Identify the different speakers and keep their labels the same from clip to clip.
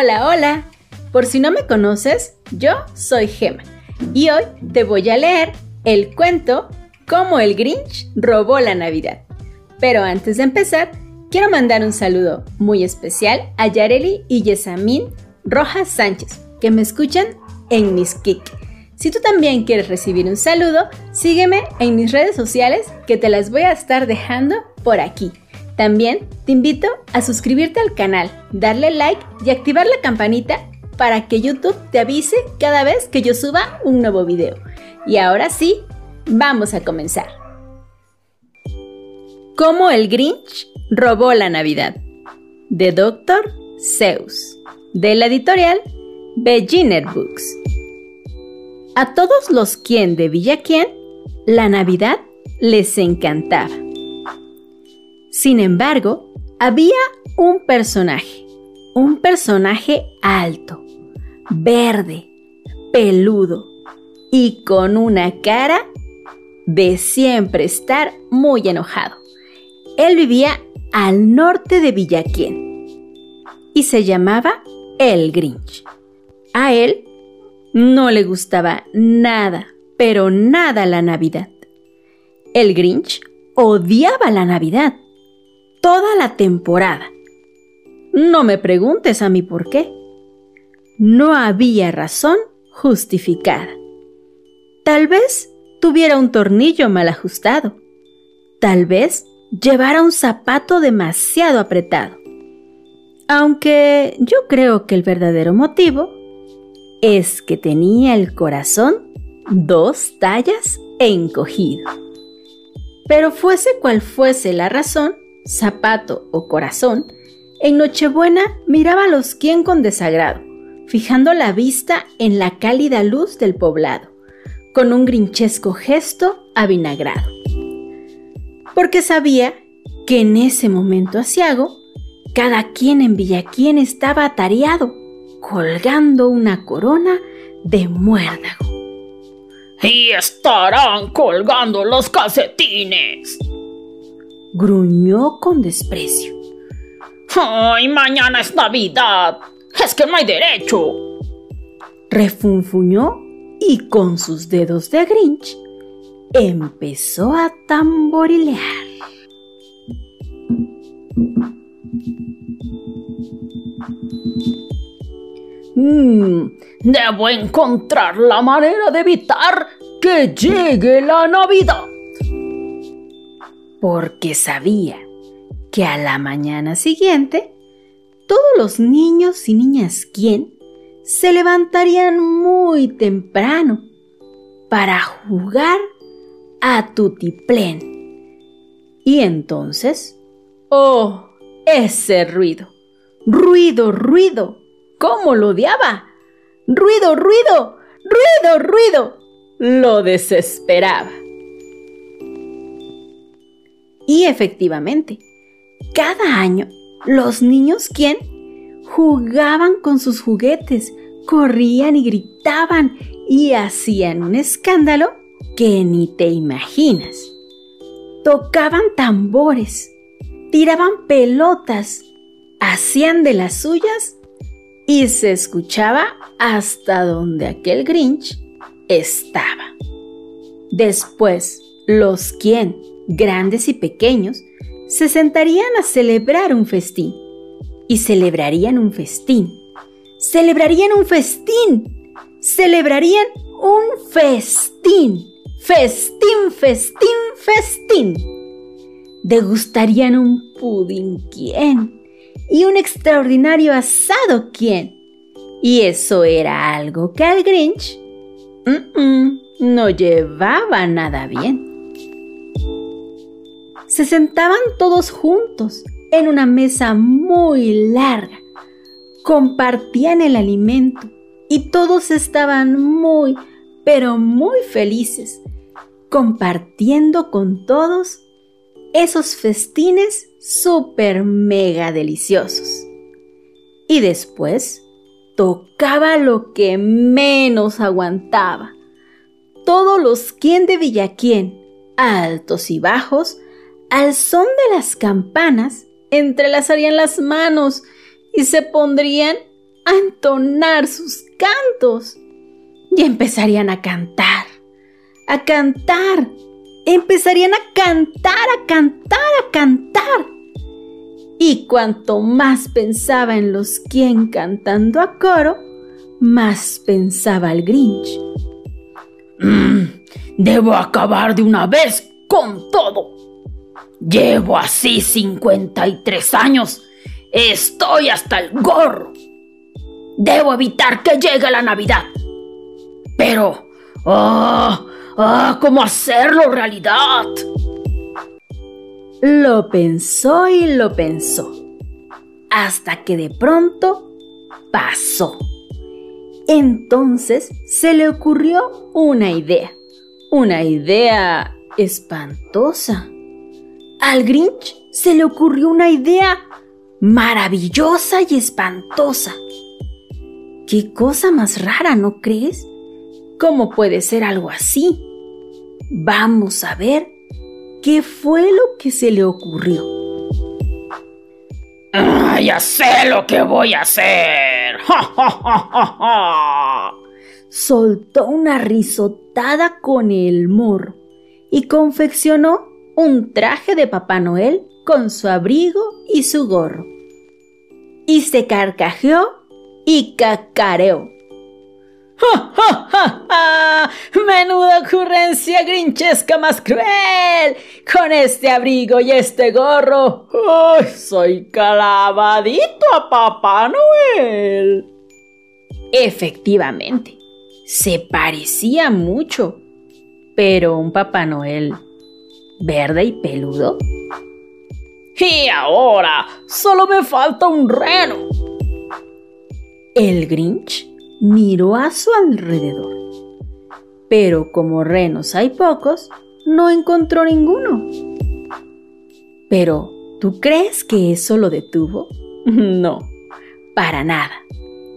Speaker 1: Hola, hola. Por si no me conoces, yo soy Gema y hoy te voy a leer el cuento Cómo el Grinch robó la Navidad. Pero antes de empezar, quiero mandar un saludo muy especial a Yareli y Yesamín Rojas Sánchez, que me escuchan en mis kick. Si tú también quieres recibir un saludo, sígueme en mis redes sociales que te las voy a estar dejando por aquí. También te invito a suscribirte al canal, darle like y activar la campanita para que YouTube te avise cada vez que yo suba un nuevo video. Y ahora sí, vamos a comenzar. Cómo el Grinch robó la Navidad. De Dr. Zeus. De la editorial Beginner Books. A todos los quien de Villa Quien, la Navidad les encantaba. Sin embargo, había un personaje, un personaje alto, verde, peludo y con una cara de siempre estar muy enojado. Él vivía al norte de Villaquien y se llamaba El Grinch. A él no le gustaba nada, pero nada la Navidad. El Grinch odiaba la Navidad toda la temporada. No me preguntes a mí por qué. No había razón justificada. Tal vez tuviera un tornillo mal ajustado. Tal vez llevara un zapato demasiado apretado. Aunque yo creo que el verdadero motivo es que tenía el corazón dos tallas encogido. Pero fuese cual fuese la razón, zapato o corazón, en Nochebuena miraba a los quien con desagrado, fijando la vista en la cálida luz del poblado, con un grinchesco gesto avinagrado. Porque sabía que en ese momento asiago, cada quien en Villaquien estaba atareado, colgando una corona de muérdago.
Speaker 2: Y estarán colgando los calcetines,
Speaker 1: gruñó con desprecio.
Speaker 2: ¡Ay, mañana es Navidad! ¡Es que no hay derecho!
Speaker 1: Refunfuñó y con sus dedos de Grinch empezó a tamborilear.
Speaker 2: Mmm, debo encontrar la manera de evitar que llegue la Navidad
Speaker 1: porque sabía que a la mañana siguiente todos los niños y niñas quien se levantarían muy temprano para jugar a tutiplén. Y entonces, oh, ese ruido, ruido, ruido, ¿cómo lo odiaba? Ruido, ruido, ruido, ruido, lo desesperaba. Y efectivamente, cada año los niños ¿quién? jugaban con sus juguetes, corrían y gritaban y hacían un escándalo que ni te imaginas. Tocaban tambores, tiraban pelotas, hacían de las suyas y se escuchaba hasta donde aquel Grinch estaba. Después, los quien grandes y pequeños, se sentarían a celebrar un festín. Y celebrarían un festín. Celebrarían un festín. Celebrarían un festín. Festín, festín, festín. Degustarían un pudín quién. Y un extraordinario asado quién. Y eso era algo que al Grinch no llevaba nada bien se sentaban todos juntos en una mesa muy larga. Compartían el alimento y todos estaban muy, pero muy felices, compartiendo con todos esos festines súper mega deliciosos. Y después tocaba lo que menos aguantaba. Todos los quien de Villaquien, altos y bajos, al son de las campanas, entrelazarían las manos y se pondrían a entonar sus cantos y empezarían a cantar, a cantar, empezarían a cantar, a cantar, a cantar. Y cuanto más pensaba en los quien cantando a coro, más pensaba el Grinch.
Speaker 2: Debo acabar de una vez con todo. Llevo así 53 años. Estoy hasta el gorro. Debo evitar que llegue la Navidad. Pero, ¡ah! ¡ah! ¿Cómo hacerlo realidad?
Speaker 1: Lo pensó y lo pensó. Hasta que de pronto pasó. Entonces se le ocurrió una idea. Una idea espantosa. Al Grinch se le ocurrió una idea maravillosa y espantosa. Qué cosa más rara, ¿no crees? ¿Cómo puede ser algo así? Vamos a ver qué fue lo que se le ocurrió.
Speaker 2: Ah, ya sé lo que voy a hacer.
Speaker 1: Soltó una risotada con el morro y confeccionó un traje de Papá Noel con su abrigo y su gorro. Y se carcajeó y cacareó.
Speaker 2: ¡Ja, ja, ja, ja! ¡Menuda ocurrencia grinchesca más cruel! Con este abrigo y este gorro, ¡ay, soy calabadito a Papá Noel!
Speaker 1: Efectivamente, se parecía mucho, pero un Papá Noel verde y peludo.
Speaker 2: Y ahora solo me falta un reno.
Speaker 1: El Grinch miró a su alrededor. Pero como renos hay pocos, no encontró ninguno. Pero, ¿tú crees que eso lo detuvo? No, para nada.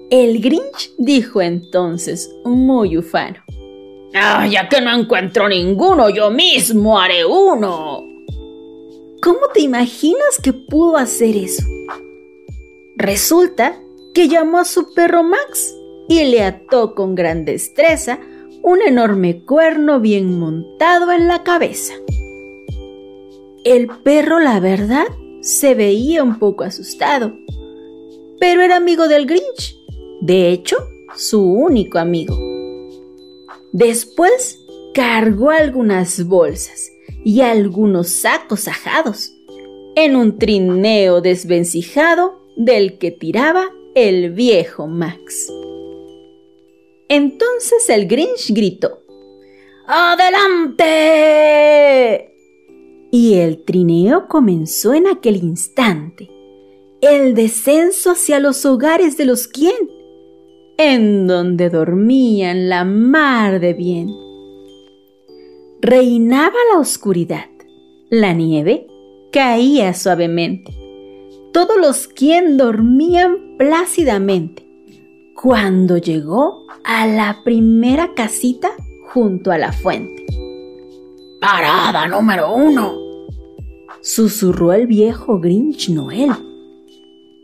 Speaker 1: El Grinch dijo entonces, muy ufano.
Speaker 2: Ah, ya que no encuentro ninguno, yo mismo haré uno.
Speaker 1: ¿Cómo te imaginas que pudo hacer eso? Resulta que llamó a su perro Max y le ató con gran destreza un enorme cuerno bien montado en la cabeza. El perro, la verdad, se veía un poco asustado, pero era amigo del Grinch, de hecho, su único amigo. Después cargó algunas bolsas y algunos sacos ajados en un trineo desvencijado del que tiraba el viejo Max. Entonces el Grinch gritó, ¡Adelante! Y el trineo comenzó en aquel instante, el descenso hacia los hogares de los quien, en donde dormían la mar de bien. Reinaba la oscuridad, la nieve caía suavemente. Todos los quien dormían plácidamente cuando llegó a la primera casita junto a la fuente.
Speaker 2: Parada número uno,
Speaker 1: susurró el viejo Grinch Noel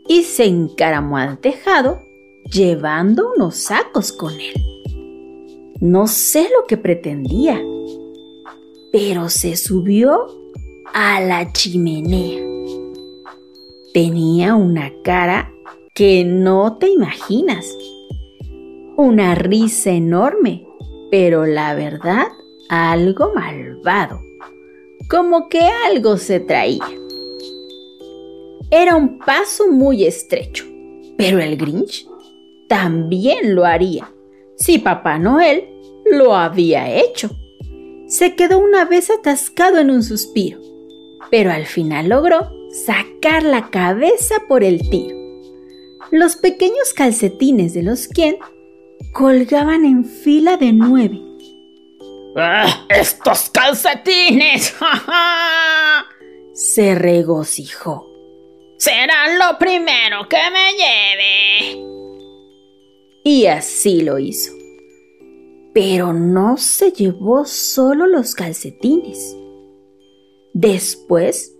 Speaker 1: y se encaramó al tejado llevando unos sacos con él. No sé lo que pretendía, pero se subió a la chimenea. Tenía una cara que no te imaginas. Una risa enorme, pero la verdad algo malvado, como que algo se traía. Era un paso muy estrecho, pero el Grinch también lo haría, si Papá Noel lo había hecho. Se quedó una vez atascado en un suspiro, pero al final logró sacar la cabeza por el tiro. Los pequeños calcetines de los quien colgaban en fila de nueve.
Speaker 2: ¡Ah, ¡Estos calcetines!
Speaker 1: Se regocijó.
Speaker 2: Serán lo primero que me lleve.
Speaker 1: Y así lo hizo. Pero no se llevó solo los calcetines. Después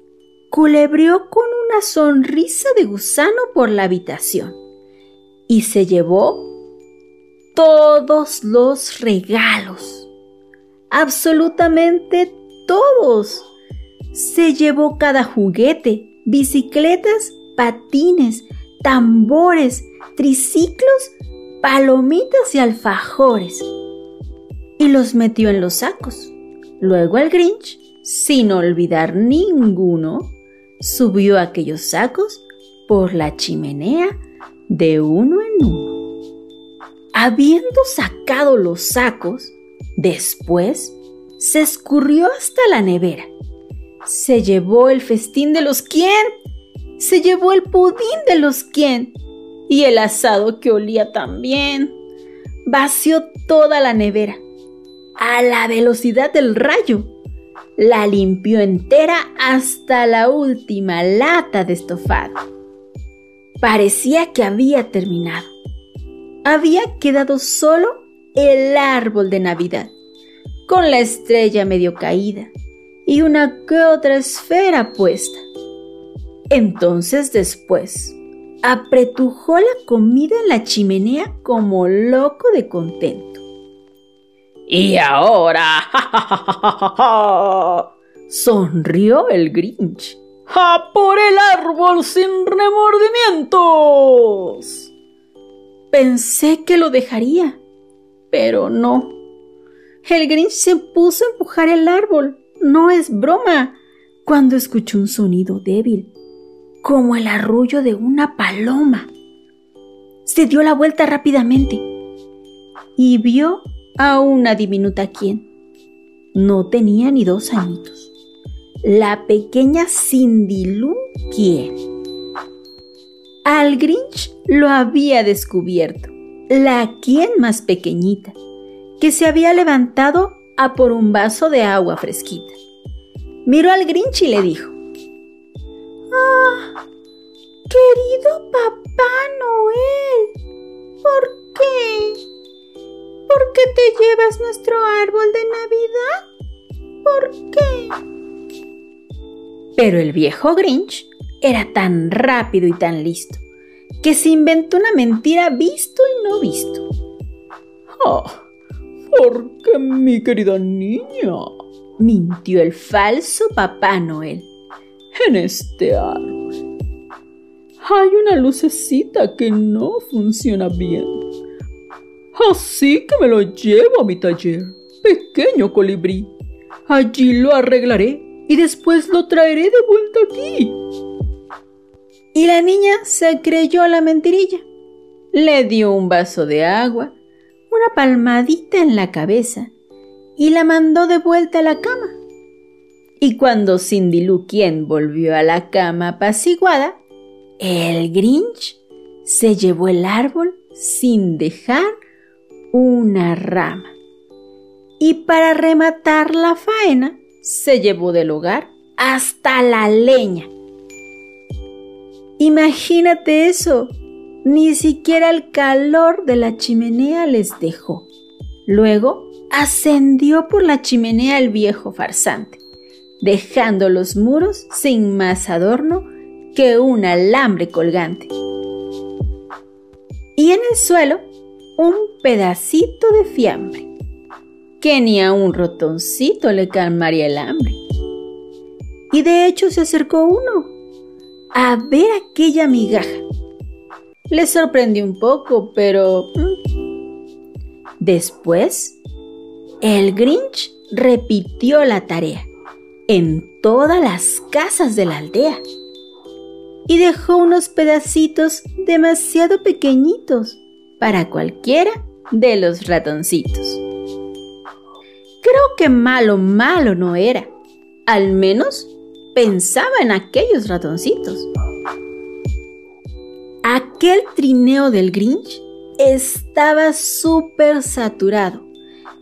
Speaker 1: culebrió con una sonrisa de gusano por la habitación y se llevó todos los regalos. Absolutamente todos. Se llevó cada juguete, bicicletas, patines, tambores, triciclos, palomitas y alfajores. Y los metió en los sacos. Luego el Grinch, sin olvidar ninguno, subió aquellos sacos por la chimenea de uno en uno. Habiendo sacado los sacos, después se escurrió hasta la nevera. Se llevó el festín de los quién, se llevó el pudín de los quién y el asado que olía tan bien. Vació toda la nevera a la velocidad del rayo. La limpió entera hasta la última lata de estofado. Parecía que había terminado había quedado solo el árbol de Navidad, con la estrella medio caída y una que otra esfera puesta. Entonces después, apretujó la comida en la chimenea como loco de contento. Y ahora, sonrió el Grinch. ¡A por el árbol sin remordimientos! Pensé que lo dejaría, pero no. El Grinch se puso a empujar el árbol. No es broma. Cuando escuchó un sonido débil, como el arrullo de una paloma. Se dio la vuelta rápidamente y vio a una diminuta quien. No tenía ni dos añitos. La pequeña Cindy Lou quien. Al Grinch lo había descubierto, la quien más pequeñita, que se había levantado a por un vaso de agua fresquita. Miró al Grinch y le dijo, Querido Papá Noel, ¿por qué? ¿Por qué te llevas nuestro árbol de Navidad? ¿Por qué? Pero el viejo Grinch era tan rápido y tan listo que se inventó una mentira visto y no visto.
Speaker 2: ¡Ah! ¿Por qué, mi querida niña?
Speaker 1: mintió el falso Papá Noel.
Speaker 2: En este árbol hay una lucecita que no funciona bien. Así que me lo llevo a mi taller, pequeño colibrí. Allí lo arreglaré y después lo traeré de vuelta aquí.
Speaker 1: Y la niña se creyó la mentirilla. Le dio un vaso de agua, una palmadita en la cabeza y la mandó de vuelta a la cama. Y cuando Cindy Lou quien volvió a la cama apaciguada, el Grinch se llevó el árbol sin dejar una rama. Y para rematar la faena, se llevó del hogar hasta la leña Imagínate eso. Ni siquiera el calor de la chimenea les dejó. Luego ascendió por la chimenea el viejo farsante, dejando los muros sin más adorno que un alambre colgante. Y en el suelo un pedacito de fiambre, que ni a un rotoncito le calmaría el hambre. Y de hecho se acercó uno a ver aquella migaja. Le sorprendió un poco, pero... Mm. Después, el Grinch repitió la tarea en todas las casas de la aldea y dejó unos pedacitos demasiado pequeñitos para cualquiera de los ratoncitos. Creo que malo, malo no era. Al menos pensaba en aquellos ratoncitos. Aquel trineo del Grinch estaba súper saturado,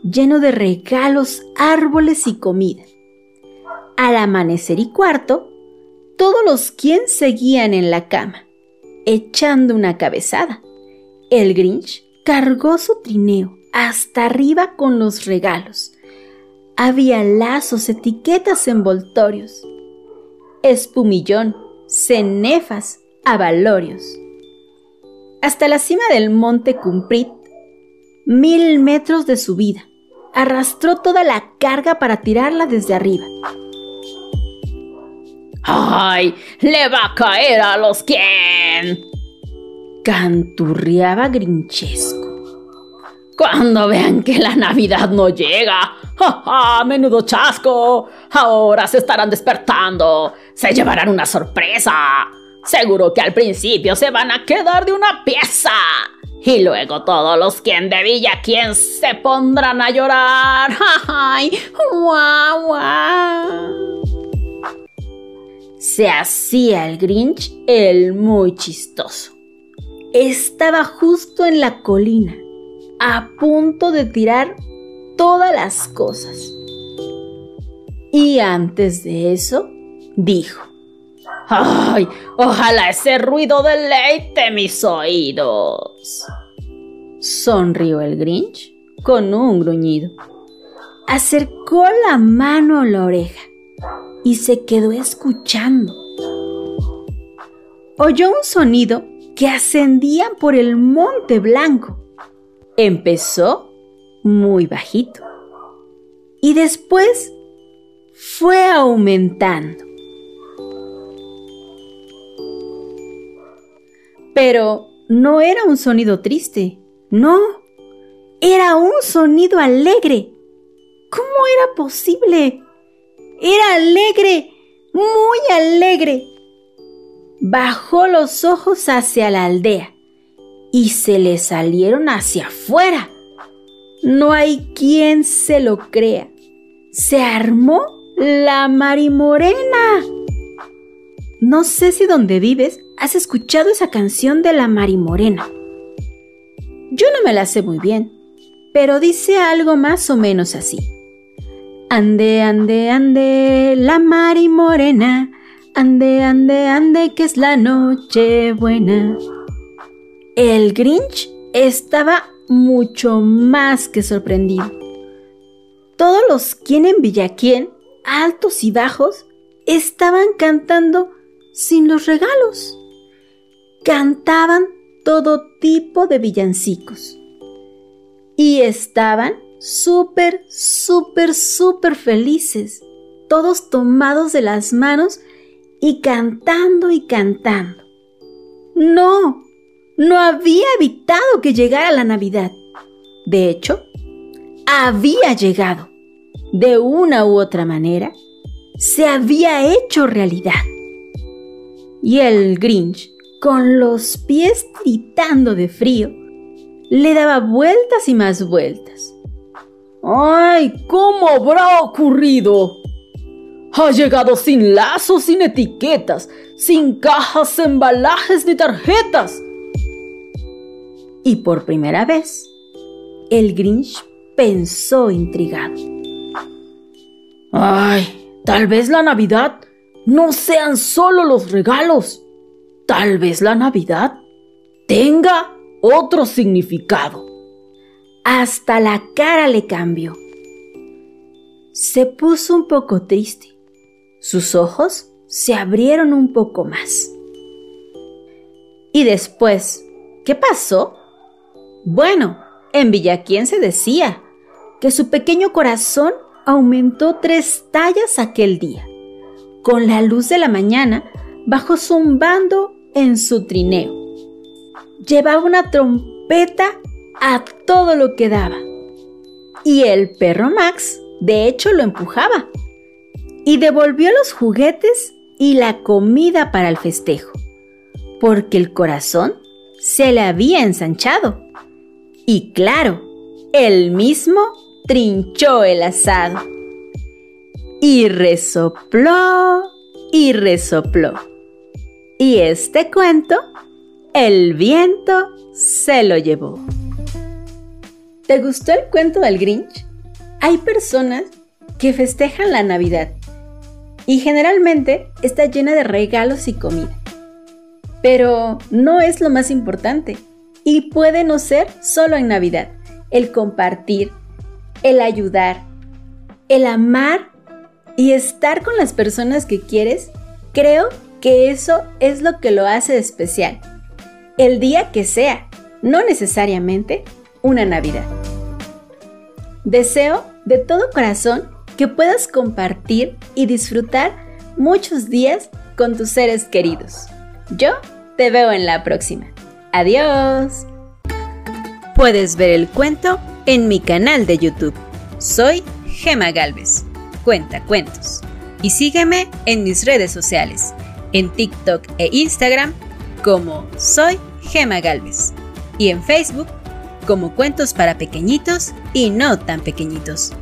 Speaker 1: lleno de regalos, árboles y comida. Al amanecer y cuarto, todos los quien seguían en la cama, echando una cabezada. El Grinch cargó su trineo hasta arriba con los regalos. Había lazos, etiquetas, envoltorios espumillón, cenefas, avalorios. hasta la cima del monte Cumprit, mil metros de subida. Arrastró toda la carga para tirarla desde arriba.
Speaker 2: ¡Ay! ¡Le va a caer a los quién!
Speaker 1: Canturreaba Grinchesco.
Speaker 2: Cuando vean que la Navidad no llega. ¡Ja, ja! ¡Menudo chasco! Ahora se estarán despertando. Se llevarán una sorpresa. Seguro que al principio se van a quedar de una pieza. Y luego todos los quien de Villa quien se pondrán a llorar. ¡Ay! ¡Guau, guau!
Speaker 1: Se hacía el Grinch el muy chistoso. Estaba justo en la colina, a punto de tirar todas las cosas. Y antes de eso, dijo,
Speaker 2: ¡Ay! Ojalá ese ruido deleite mis oídos.
Speaker 1: Sonrió el Grinch con un gruñido. Acercó la mano a la oreja y se quedó escuchando. Oyó un sonido que ascendía por el monte blanco. Empezó muy bajito y después fue aumentando. Pero no era un sonido triste, no, era un sonido alegre. ¿Cómo era posible? Era alegre, muy alegre. Bajó los ojos hacia la aldea y se le salieron hacia afuera. No hay quien se lo crea. Se armó la marimorena. No sé si donde vives has escuchado esa canción de la marimorena. Yo no me la sé muy bien, pero dice algo más o menos así. Ande, ande, ande, la marimorena. Ande, ande, ande, que es la noche buena. El Grinch estaba mucho más que sorprendido. Todos los quien en Villaquien, altos y bajos, estaban cantando sin los regalos. Cantaban todo tipo de villancicos. Y estaban súper, súper, súper felices, todos tomados de las manos y cantando y cantando. No, no había evitado que llegara la Navidad. De hecho, había llegado. De una u otra manera, se había hecho realidad y el Grinch, con los pies gritando de frío, le daba vueltas y más vueltas.
Speaker 2: ¡Ay! ¿Cómo habrá ocurrido? Ha llegado sin lazos, sin etiquetas, sin cajas, embalajes ni tarjetas.
Speaker 1: Y por primera vez, el Grinch pensó intrigado.
Speaker 2: ¡Ay! Tal vez la Navidad no sean solo los regalos. Tal vez la Navidad tenga otro significado.
Speaker 1: Hasta la cara le cambió. Se puso un poco triste. Sus ojos se abrieron un poco más. Y después, ¿qué pasó? Bueno, en Villaquien se decía que su pequeño corazón aumentó tres tallas aquel día con la luz de la mañana, bajó zumbando en su trineo. Llevaba una trompeta a todo lo que daba. Y el perro Max, de hecho, lo empujaba. Y devolvió los juguetes y la comida para el festejo, porque el corazón se le había ensanchado. Y claro, él mismo trinchó el asado y resopló y resopló. Y este cuento, el viento se lo llevó. ¿Te gustó el cuento del Grinch? Hay personas que festejan la Navidad y generalmente está llena de regalos y comida. Pero no es lo más importante y puede no ser solo en Navidad. El compartir, el ayudar, el amar y estar con las personas que quieres, creo que eso es lo que lo hace especial. el día que sea, no necesariamente una Navidad. Deseo de todo corazón que puedas compartir y disfrutar muchos días con tus seres queridos. Yo te veo en la próxima. Adiós. Puedes ver el cuento en mi canal de YouTube. Soy Gema Galvez. Cuenta cuentos. Y sígueme en mis redes sociales, en TikTok e Instagram como Soy Gema Galvez y en Facebook como Cuentos para Pequeñitos y No tan Pequeñitos.